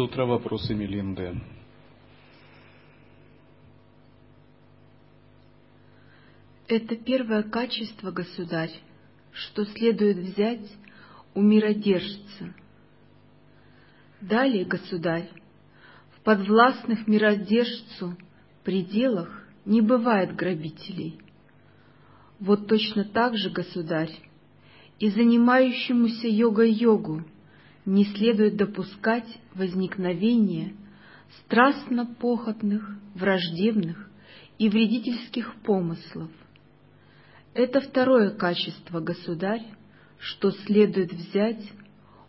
Сутра вопросы Мелинды. Это первое качество, государь, что следует взять у миродержца. Далее, государь, в подвластных миродержцу пределах не бывает грабителей. Вот точно так же, государь, и занимающемуся йога-йогу не следует допускать возникновения страстно похотных, враждебных и вредительских помыслов, это второе качество, государь, что следует взять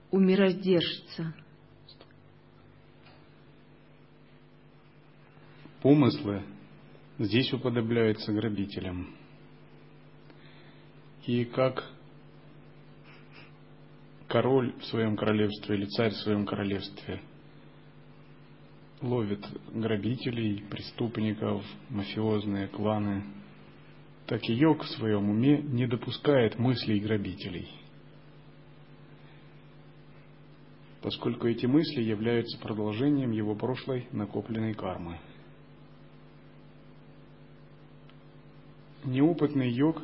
у миродержца. Помыслы здесь уподобляются грабителям. И как король в своем королевстве или царь в своем королевстве ловит грабителей, преступников, мафиозные кланы – так и йог в своем уме не допускает мыслей грабителей, поскольку эти мысли являются продолжением его прошлой накопленной кармы. Неопытный йог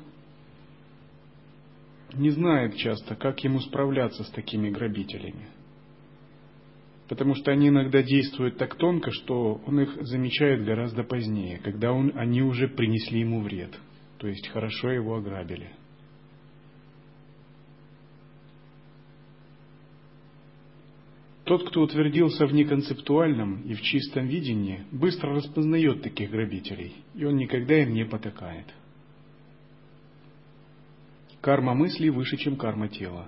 не знает часто, как ему справляться с такими грабителями. Потому что они иногда действуют так тонко, что он их замечает гораздо позднее, когда он, они уже принесли ему вред – то есть хорошо его ограбили. Тот, кто утвердился в неконцептуальном и в чистом видении, быстро распознает таких грабителей, и он никогда им не потакает. Карма мыслей выше, чем карма тела.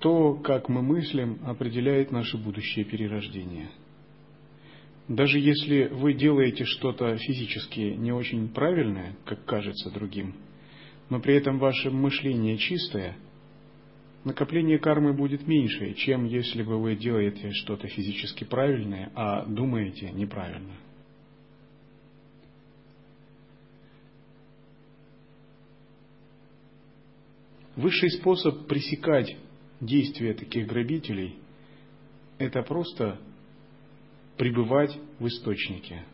То, как мы мыслим, определяет наше будущее перерождение – даже если вы делаете что-то физически не очень правильное, как кажется другим, но при этом ваше мышление чистое, накопление кармы будет меньше, чем если бы вы делаете что-то физически правильное, а думаете неправильно. Высший способ пресекать действия таких грабителей – это просто пребывать в источнике,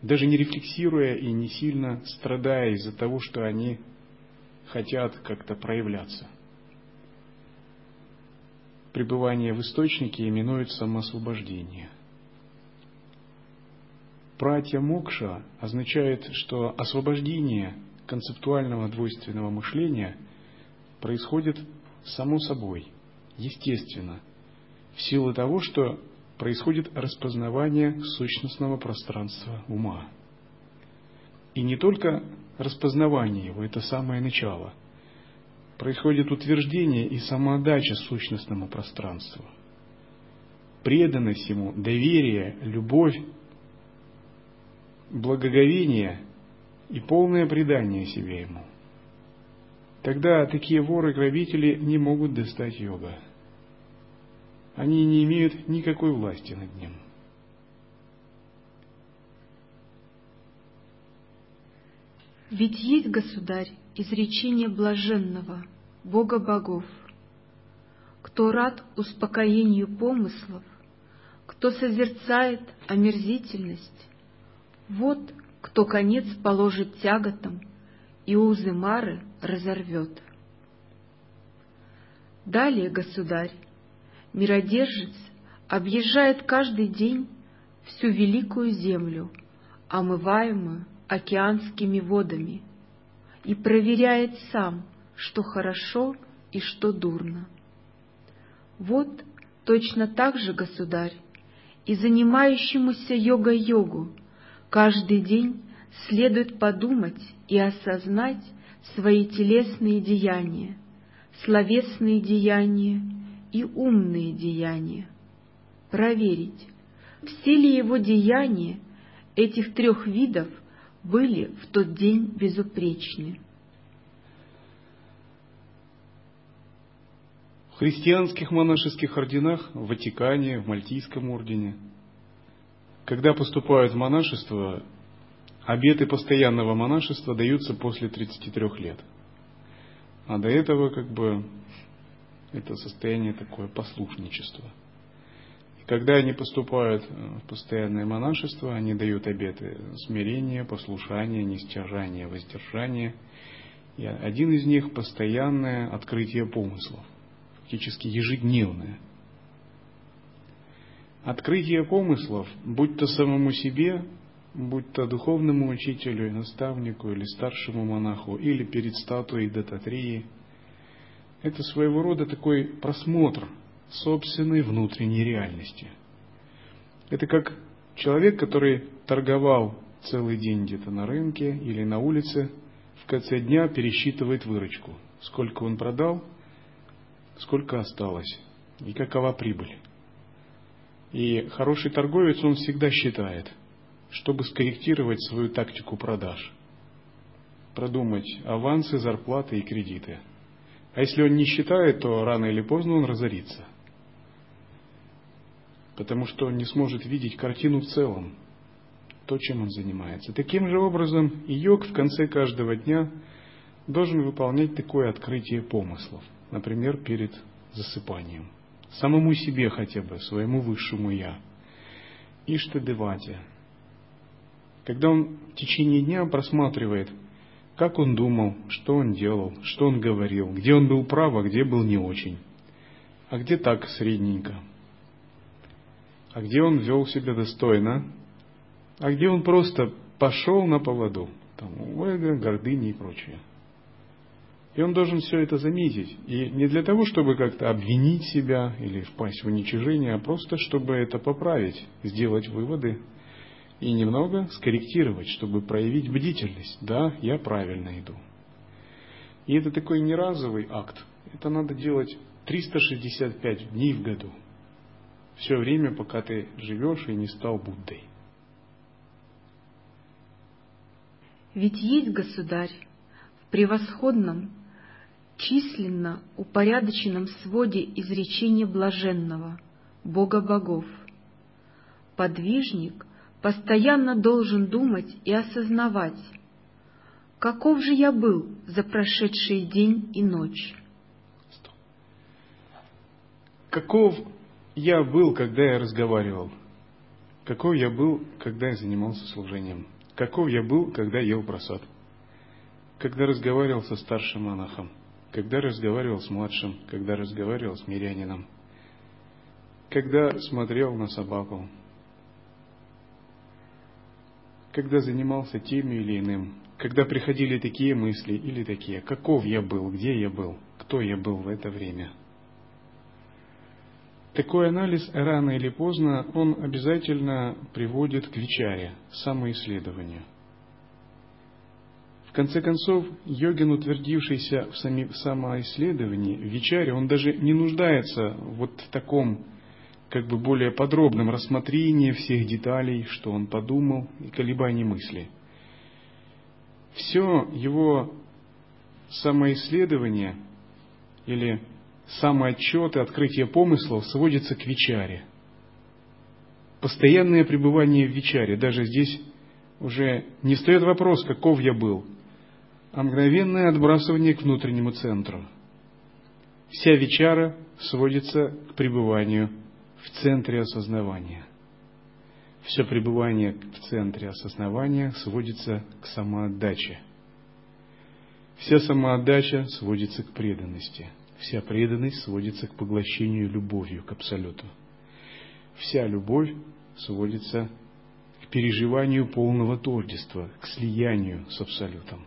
даже не рефлексируя и не сильно страдая из-за того, что они хотят как-то проявляться. Пребывание в источнике именует самоосвобождение. Пратья мокша означает, что освобождение концептуального двойственного мышления происходит само собой, естественно, в силу того, что происходит распознавание сущностного пространства ума. И не только распознавание его, это самое начало. Происходит утверждение и самоотдача сущностному пространству. Преданность ему, доверие, любовь, благоговение и полное предание себе ему. Тогда такие воры-грабители не могут достать йога они не имеют никакой власти над ним. Ведь есть, государь, изречение блаженного, Бога богов. Кто рад успокоению помыслов, кто созерцает омерзительность, вот кто конец положит тяготам и узы Мары разорвет. Далее, государь, миродержец объезжает каждый день всю великую землю, омываемую океанскими водами, и проверяет сам, что хорошо и что дурно. Вот точно так же, государь, и занимающемуся йога-йогу каждый день следует подумать и осознать свои телесные деяния, словесные деяния и умные деяния. Проверить, все ли его деяния этих трех видов были в тот день безупречны. В христианских монашеских орденах, в Ватикане, в Мальтийском ордене, когда поступают в монашество, обеты постоянного монашества даются после 33 лет. А до этого как бы Это состояние такое послушничества. И когда они поступают в постоянное монашество, они дают обеты смирения, послушания, нестяжания, воздержания. И один из них – постоянное открытие помыслов, фактически ежедневное. Открытие помыслов, будь то самому себе, будь то духовному учителю, наставнику или старшему монаху, или перед статуей Дататрии, это своего рода такой просмотр собственной внутренней реальности. Это как человек, который торговал целый день где-то на рынке или на улице, в конце дня пересчитывает выручку. Сколько он продал, сколько осталось и какова прибыль. И хороший торговец, он всегда считает – чтобы скорректировать свою тактику продаж. Продумать авансы, зарплаты и кредиты. А если он не считает, то рано или поздно он разорится. Потому что он не сможет видеть картину в целом, то, чем он занимается. Таким же образом и йог в конце каждого дня должен выполнять такое открытие помыслов, например, перед засыпанием. Самому себе хотя бы, своему высшему «я». Иштадевате, когда он в течение дня просматривает, как он думал, что он делал, что он говорил, где он был прав, а где был не очень, а где так средненько, а где он вел себя достойно, а где он просто пошел на поводу, там, эго, гордыни и прочее. И он должен все это заметить. И не для того, чтобы как-то обвинить себя или впасть в уничижение, а просто чтобы это поправить, сделать выводы и немного скорректировать, чтобы проявить бдительность. Да, я правильно иду. И это такой не разовый акт. Это надо делать 365 дней в году. Все время, пока ты живешь и не стал Буддой. Ведь есть государь в превосходном, численно упорядоченном своде изречения блаженного, Бога богов. Подвижник постоянно должен думать и осознавать, каков же я был за прошедший день и ночь. Каков я был, когда я разговаривал? Каков я был, когда я занимался служением? Каков я был, когда ел просад? Когда разговаривал со старшим монахом? Когда разговаривал с младшим? Когда разговаривал с мирянином? Когда смотрел на собаку? Когда занимался тем или иным, когда приходили такие мысли или такие, каков я был, где я был, кто я был в это время. Такой анализ рано или поздно, он обязательно приводит к вечаре, самоисследованию. В конце концов, йогин, утвердившийся в, самоисследовании, в вечаре, он даже не нуждается вот в таком как бы более подробном рассмотрении всех деталей, что он подумал и колебаний мысли. Все его самоисследование или самоотчет и открытие помыслов сводится к вечаре. Постоянное пребывание в вечаре, даже здесь уже не стоит вопрос, каков я был, а мгновенное отбрасывание к внутреннему центру. Вся вечара сводится к пребыванию в центре осознавания. Все пребывание в центре осознавания сводится к самоотдаче. Вся самоотдача сводится к преданности. Вся преданность сводится к поглощению любовью к Абсолюту. Вся любовь сводится к переживанию полного тождества, к слиянию с Абсолютом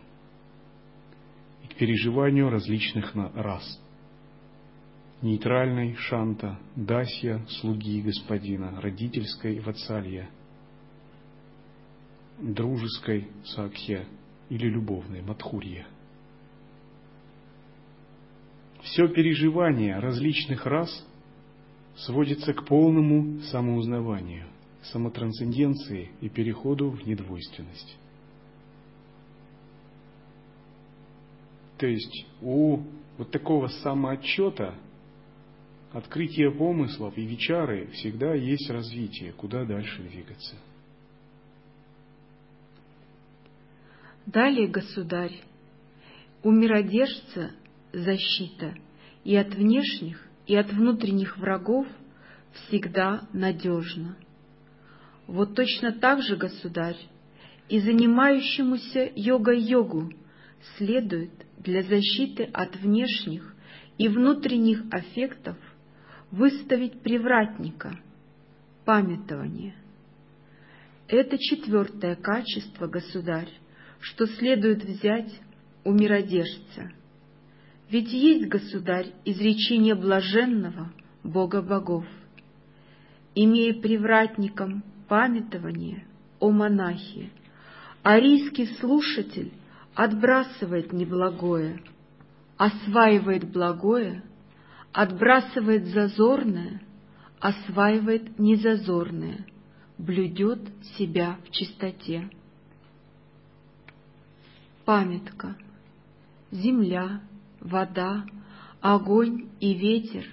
и к переживанию различных рас – нейтральной шанта, дасья, слуги господина, родительской вацалья, дружеской сакхья или любовной мадхурья. Все переживание различных рас сводится к полному самоузнаванию, самотрансценденции и переходу в недвойственность. То есть у вот такого самоотчета открытие помыслов и вечары всегда есть развитие, куда дальше двигаться. Далее, государь, у миродержца защита и от внешних, и от внутренних врагов всегда надежно. Вот точно так же, государь, и занимающемуся йогой-йогу следует для защиты от внешних и внутренних аффектов выставить привратника, памятование. Это четвертое качество, государь, что следует взять у миродержца. Ведь есть, государь, изречение блаженного Бога богов. Имея привратником памятование о монахе, арийский слушатель отбрасывает неблагое, осваивает благое, отбрасывает зазорное, осваивает незазорное, блюдет себя в чистоте. Памятка. Земля, вода, огонь и ветер,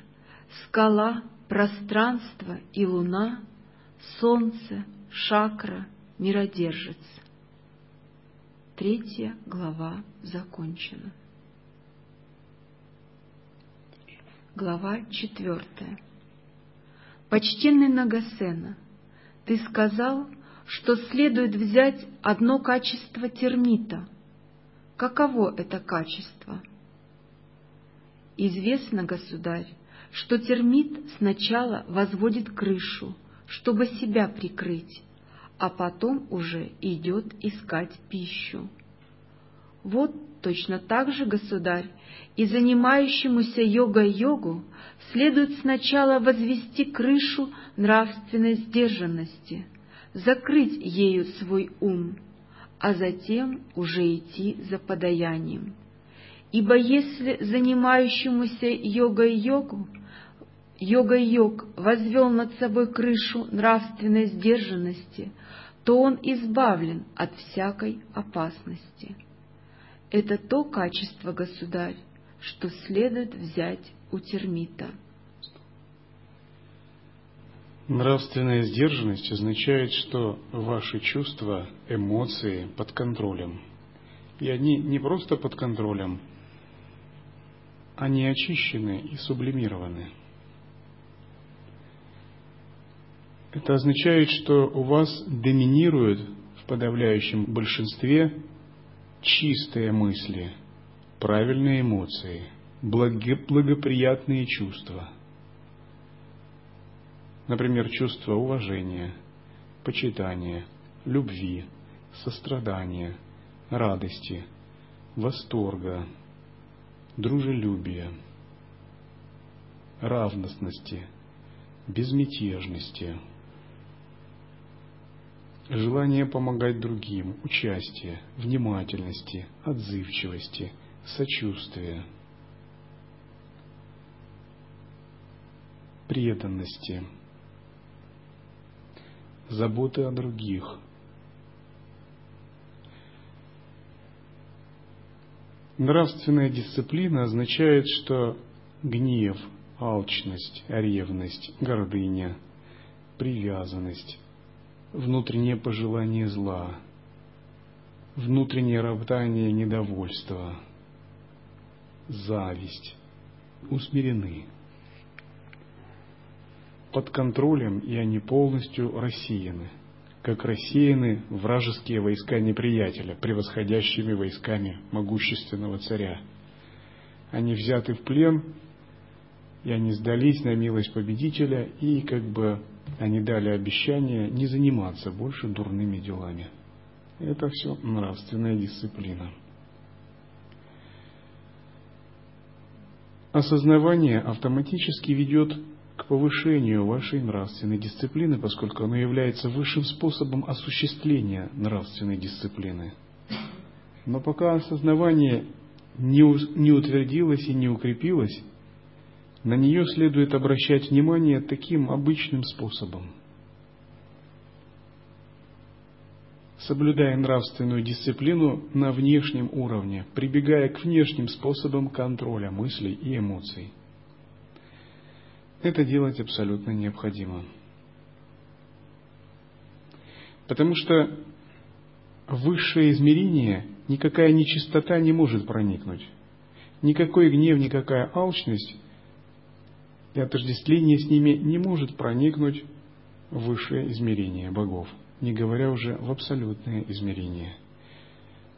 скала, пространство и луна, солнце, шакра, миродержец. Третья глава закончена. Глава четвертая. Почтенный Нагасена, ты сказал, что следует взять одно качество термита. Каково это качество? Известно, государь, что термит сначала возводит крышу, чтобы себя прикрыть, а потом уже идет искать пищу. Вот точно так же, государь, и занимающемуся йогой-йогу следует сначала возвести крышу нравственной сдержанности, закрыть ею свой ум, а затем уже идти за подаянием. Ибо если занимающемуся йогой-йогу йога-йог возвел над собой крышу нравственной сдержанности, то он избавлен от всякой опасности. Это то качество, государь, что следует взять у термита. Нравственная сдержанность означает, что ваши чувства, эмоции под контролем. И они не просто под контролем, они очищены и сублимированы. Это означает, что у вас доминируют в подавляющем большинстве чистые мысли, правильные эмоции, благоприятные чувства. Например, чувство уважения, почитания, любви, сострадания, радости, восторга, дружелюбия, равностности, безмятежности – желание помогать другим, участие, внимательности, отзывчивости, сочувствия, преданности, заботы о других. Нравственная дисциплина означает, что гнев, алчность, ревность, гордыня, привязанность, внутреннее пожелание зла, внутреннее роптание недовольства, зависть усмирены. Под контролем и они полностью рассеяны, как рассеяны вражеские войска неприятеля, превосходящими войсками могущественного царя. Они взяты в плен, и они сдались на милость победителя, и как бы они дали обещание не заниматься больше дурными делами. Это все нравственная дисциплина. Осознавание автоматически ведет к повышению вашей нравственной дисциплины, поскольку оно является высшим способом осуществления нравственной дисциплины. Но пока осознавание не утвердилось и не укрепилось, на нее следует обращать внимание таким обычным способом. Соблюдая нравственную дисциплину на внешнем уровне, прибегая к внешним способам контроля мыслей и эмоций. Это делать абсолютно необходимо. Потому что в высшее измерение никакая нечистота не может проникнуть. Никакой гнев, никакая алчность и отождествление с ними не может проникнуть в высшее измерение богов, не говоря уже в абсолютное измерение.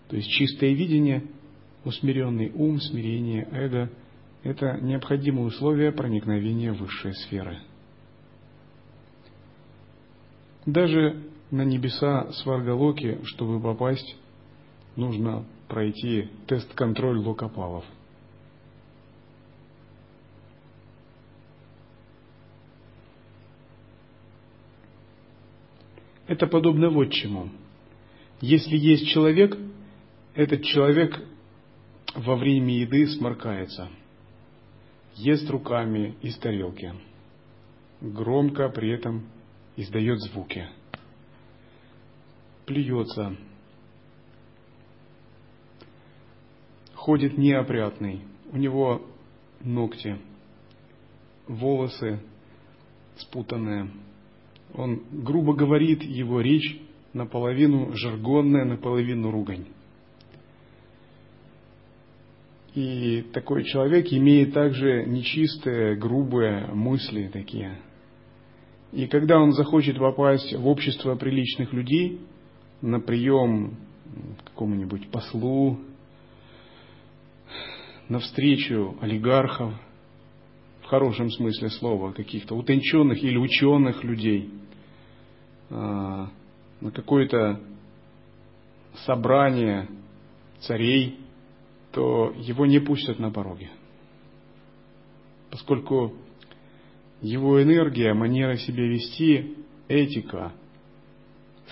То есть чистое видение, усмиренный ум, смирение, эго – это необходимые условия проникновения в высшие сферы. Даже на небеса Сваргалоки, чтобы попасть, нужно пройти тест-контроль локопалов. Это подобно вот чему. Если есть человек, этот человек во время еды сморкается, ест руками из тарелки, громко при этом издает звуки, плюется, ходит неопрятный, у него ногти, волосы спутанные, он грубо говорит, его речь наполовину жаргонная, наполовину ругань. И такой человек имеет также нечистые, грубые мысли такие. И когда он захочет попасть в общество приличных людей, на прием какому-нибудь послу, на встречу олигархов, в хорошем смысле слова, каких-то утонченных или ученых людей – на какое-то собрание царей, то его не пустят на пороге. Поскольку его энергия, манера себя вести, этика,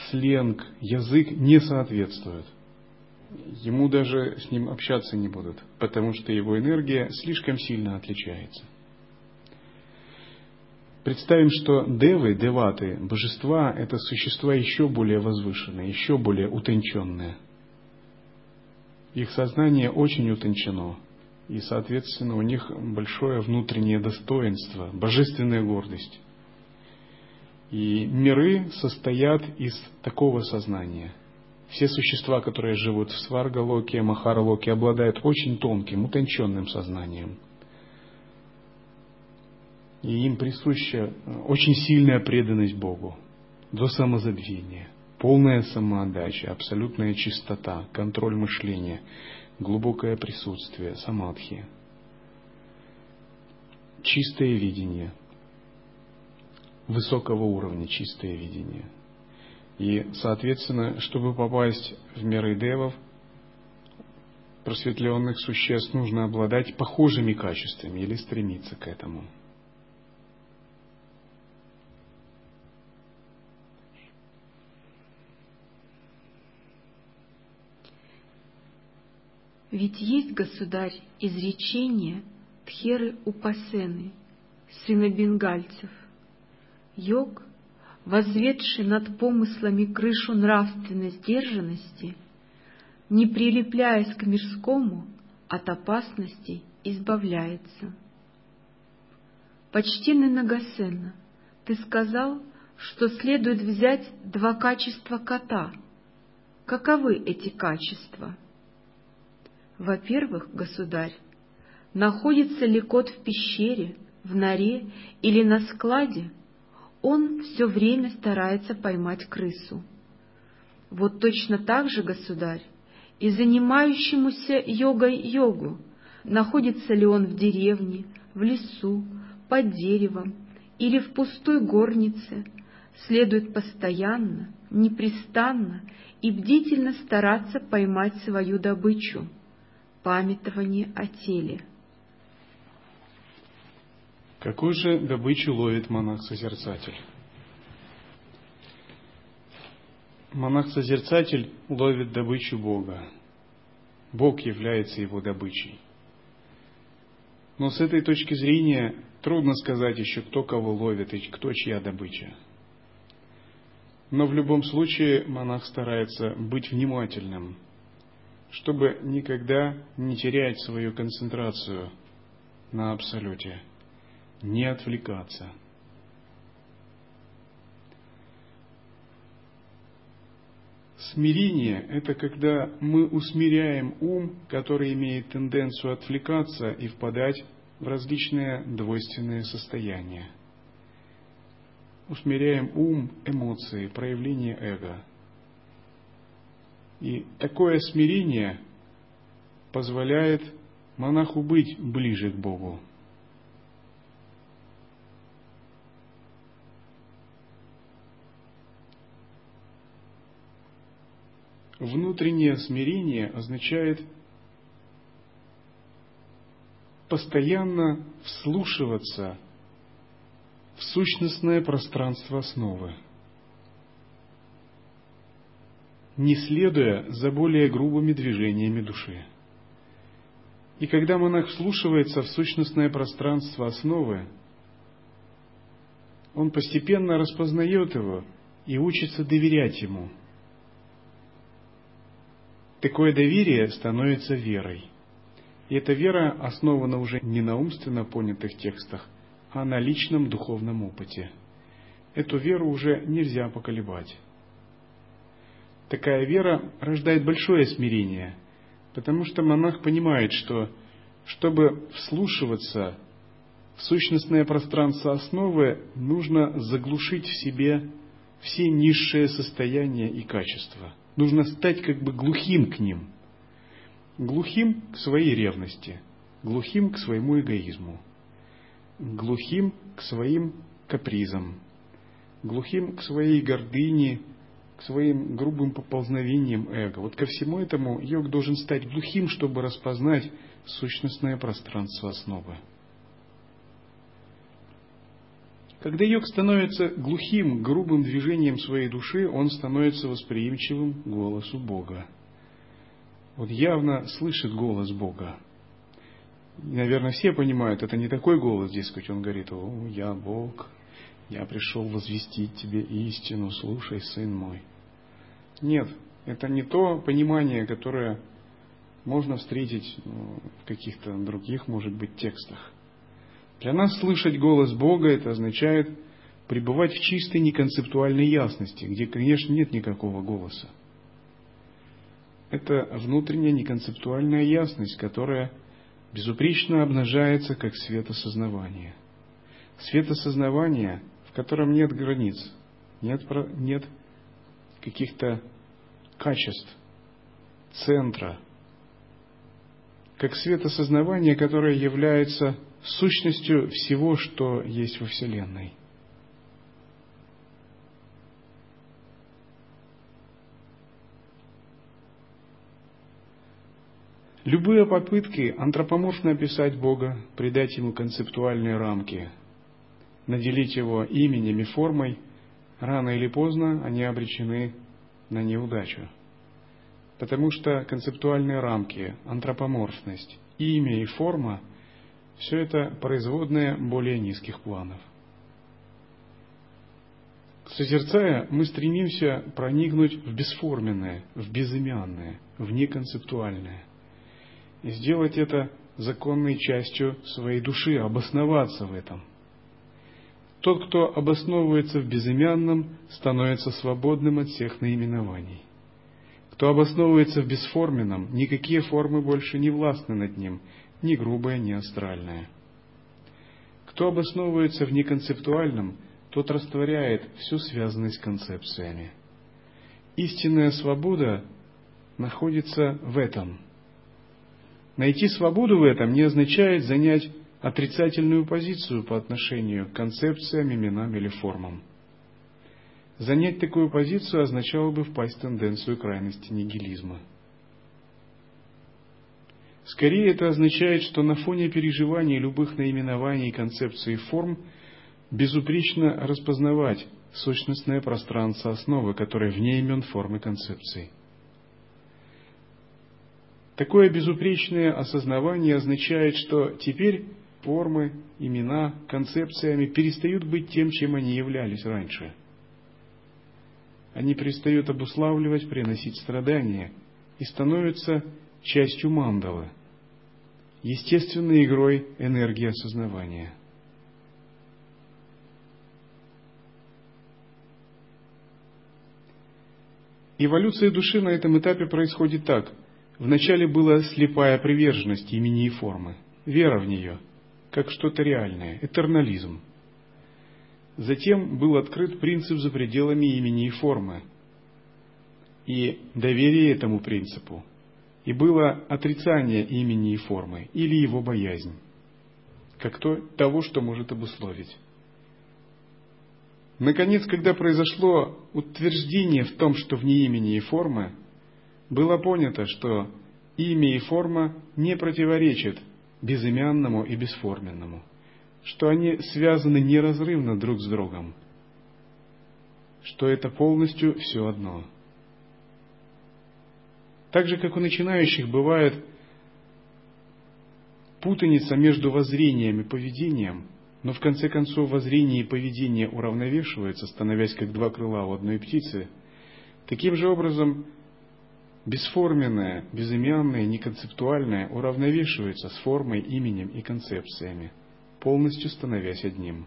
сленг, язык не соответствуют. Ему даже с ним общаться не будут, потому что его энергия слишком сильно отличается. Представим, что девы, деваты, божества – это существа еще более возвышенные, еще более утонченные. Их сознание очень утончено, и, соответственно, у них большое внутреннее достоинство, божественная гордость. И миры состоят из такого сознания. Все существа, которые живут в Сваргалоке, Махаралоке, обладают очень тонким, утонченным сознанием – и им присуща э, очень сильная преданность Богу. До самозабвения, полная самоотдача, абсолютная чистота, контроль мышления, глубокое присутствие, самадхи, чистое видение, высокого уровня чистое видение. И, соответственно, чтобы попасть в миры девов, просветленных существ, нужно обладать похожими качествами или стремиться к этому – Ведь есть, государь, изречение Тхеры Упасены, сына бенгальцев. Йог, возведший над помыслами крышу нравственной сдержанности, не прилепляясь к мирскому, от опасностей избавляется. Почтенный Нагасена, ты сказал, что следует взять два качества кота. Каковы эти качества? Во-первых, государь, находится ли кот в пещере, в норе или на складе, он все время старается поймать крысу. Вот точно так же, государь, и занимающемуся йогой йогу, находится ли он в деревне, в лесу, под деревом или в пустой горнице, следует постоянно, непрестанно и бдительно стараться поймать свою добычу памятование о теле. Какую же добычу ловит монах-созерцатель? Монах-созерцатель ловит добычу Бога. Бог является его добычей. Но с этой точки зрения трудно сказать еще, кто кого ловит и кто чья добыча. Но в любом случае монах старается быть внимательным чтобы никогда не терять свою концентрацию на Абсолюте, не отвлекаться. Смирение – это когда мы усмиряем ум, который имеет тенденцию отвлекаться и впадать в различные двойственные состояния. Усмиряем ум, эмоции, проявление эго. И такое смирение позволяет монаху быть ближе к Богу. Внутреннее смирение означает постоянно вслушиваться в сущностное пространство основы, не следуя за более грубыми движениями души. И когда монах вслушивается в сущностное пространство основы, он постепенно распознает его и учится доверять ему – Такое доверие становится верой. И эта вера основана уже не на умственно понятых текстах, а на личном духовном опыте. Эту веру уже нельзя поколебать. Такая вера рождает большое смирение, потому что монах понимает, что чтобы вслушиваться в сущностное пространство основы, нужно заглушить в себе все низшие состояния и качества – Нужно стать как бы глухим к ним. Глухим к своей ревности, глухим к своему эгоизму, глухим к своим капризам, глухим к своей гордыне, к своим грубым поползновениям эго. Вот ко всему этому йог должен стать глухим, чтобы распознать сущностное пространство основы. Когда йог становится глухим, грубым движением своей души, он становится восприимчивым голосу Бога. Вот явно слышит голос Бога. Наверное, все понимают, это не такой голос, дескать, он говорит, о, я Бог, я пришел возвестить тебе истину, слушай, сын мой. Нет, это не то понимание, которое можно встретить ну, в каких-то других, может быть, текстах. Для нас слышать голос Бога это означает пребывать в чистой неконцептуальной ясности, где, конечно, нет никакого голоса. Это внутренняя неконцептуальная ясность, которая безупречно обнажается как светосознавание. Светосознавание, в котором нет границ, нет, нет каких-то качеств, центра, как светосознавание, которое является сущностью всего, что есть во Вселенной. Любые попытки антропоморфно описать Бога, придать Ему концептуальные рамки, наделить Его именем и формой, рано или поздно они обречены на неудачу. Потому что концептуальные рамки, антропоморфность, имя и форма – все это производные более низких планов. Созерцая, мы стремимся проникнуть в бесформенное, в безымянное, в неконцептуальное. И сделать это законной частью своей души, обосноваться в этом. Тот, кто обосновывается в безымянном, становится свободным от всех наименований. Кто обосновывается в бесформенном, никакие формы больше не властны над ним, ни грубое, ни астральное. Кто обосновывается в неконцептуальном, тот растворяет всю связанность концепциями. Истинная свобода находится в этом. Найти свободу в этом не означает занять отрицательную позицию по отношению к концепциям, именам или формам. Занять такую позицию означало бы впасть в тенденцию крайности нигилизма – Скорее это означает, что на фоне переживаний любых наименований, концепций и форм безупречно распознавать сущностное пространство основы, которое вне имен формы концепций. Такое безупречное осознавание означает, что теперь формы, имена, концепциями перестают быть тем, чем они являлись раньше. Они перестают обуславливать, приносить страдания и становятся частью мандалы, естественной игрой энергии осознавания. Эволюция души на этом этапе происходит так. Вначале была слепая приверженность имени и формы, вера в нее, как что-то реальное, этернализм. Затем был открыт принцип за пределами имени и формы, и доверие этому принципу, и было отрицание имени и формы или его боязнь, как то, того, что может обусловить. Наконец, когда произошло утверждение в том, что вне имени и формы, было понято, что имя и форма не противоречат безымянному и бесформенному, что они связаны неразрывно друг с другом, что это полностью все одно. Так же, как у начинающих бывает путаница между воззрением и поведением, но в конце концов воззрение и поведение уравновешиваются, становясь как два крыла у одной птицы, таким же образом бесформенное, безымянное, неконцептуальное уравновешивается с формой, именем и концепциями, полностью становясь одним.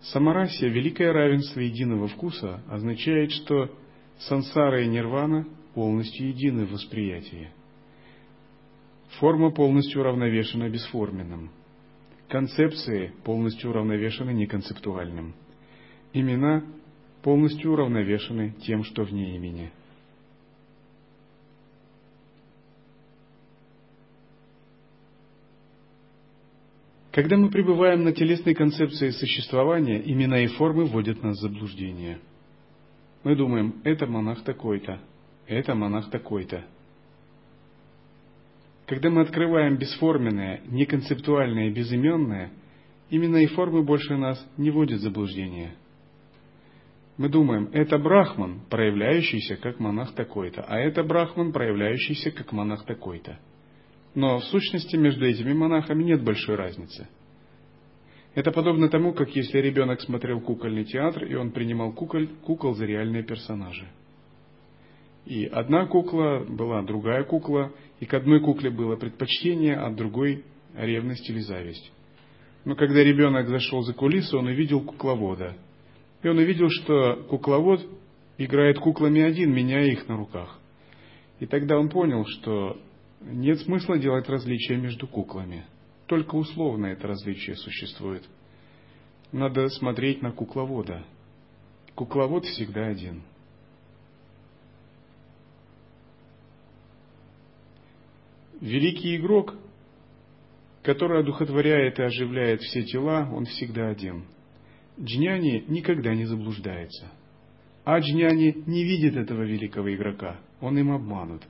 Самарасия, великое равенство единого вкуса, означает, что сансара и нирвана полностью едины в восприятии. Форма полностью уравновешена бесформенным. Концепции полностью уравновешены неконцептуальным. Имена полностью уравновешены тем, что вне имени – Когда мы пребываем на телесной концепции существования, имена и формы вводят нас в заблуждение. Мы думаем, это монах такой-то, это монах такой-то. Когда мы открываем бесформенное, неконцептуальное, безыменное, имена и формы больше нас не вводят в заблуждение. Мы думаем, это брахман, проявляющийся как монах такой-то, а это брахман, проявляющийся как монах такой-то. Но в сущности между этими монахами нет большой разницы. Это подобно тому, как если ребенок смотрел кукольный театр, и он принимал куколь, кукол за реальные персонажи. И одна кукла была другая кукла, и к одной кукле было предпочтение, а другой ревность или зависть. Но когда ребенок зашел за кулисы, он увидел кукловода. И он увидел, что кукловод играет куклами один, меняя их на руках. И тогда он понял, что нет смысла делать различия между куклами. Только условно это различие существует. Надо смотреть на кукловода. Кукловод всегда один. Великий игрок, который одухотворяет и оживляет все тела, он всегда один. Джняни никогда не заблуждается. А Джняни не видит этого великого игрока, он им обманут.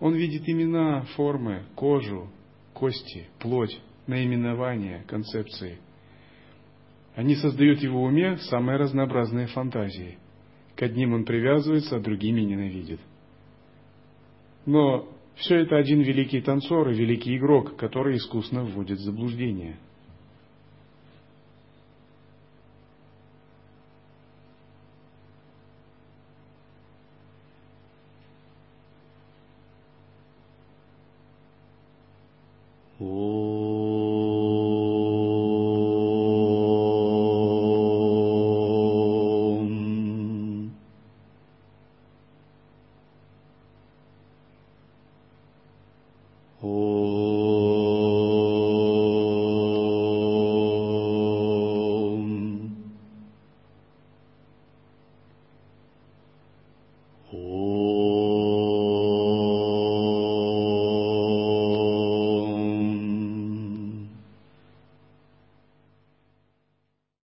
Он видит имена, формы, кожу, кости, плоть, наименования, концепции. Они создают в его уме самые разнообразные фантазии. К одним он привязывается, а другими ненавидит. Но все это один великий танцор и великий игрок, который искусно вводит в заблуждение – ಓ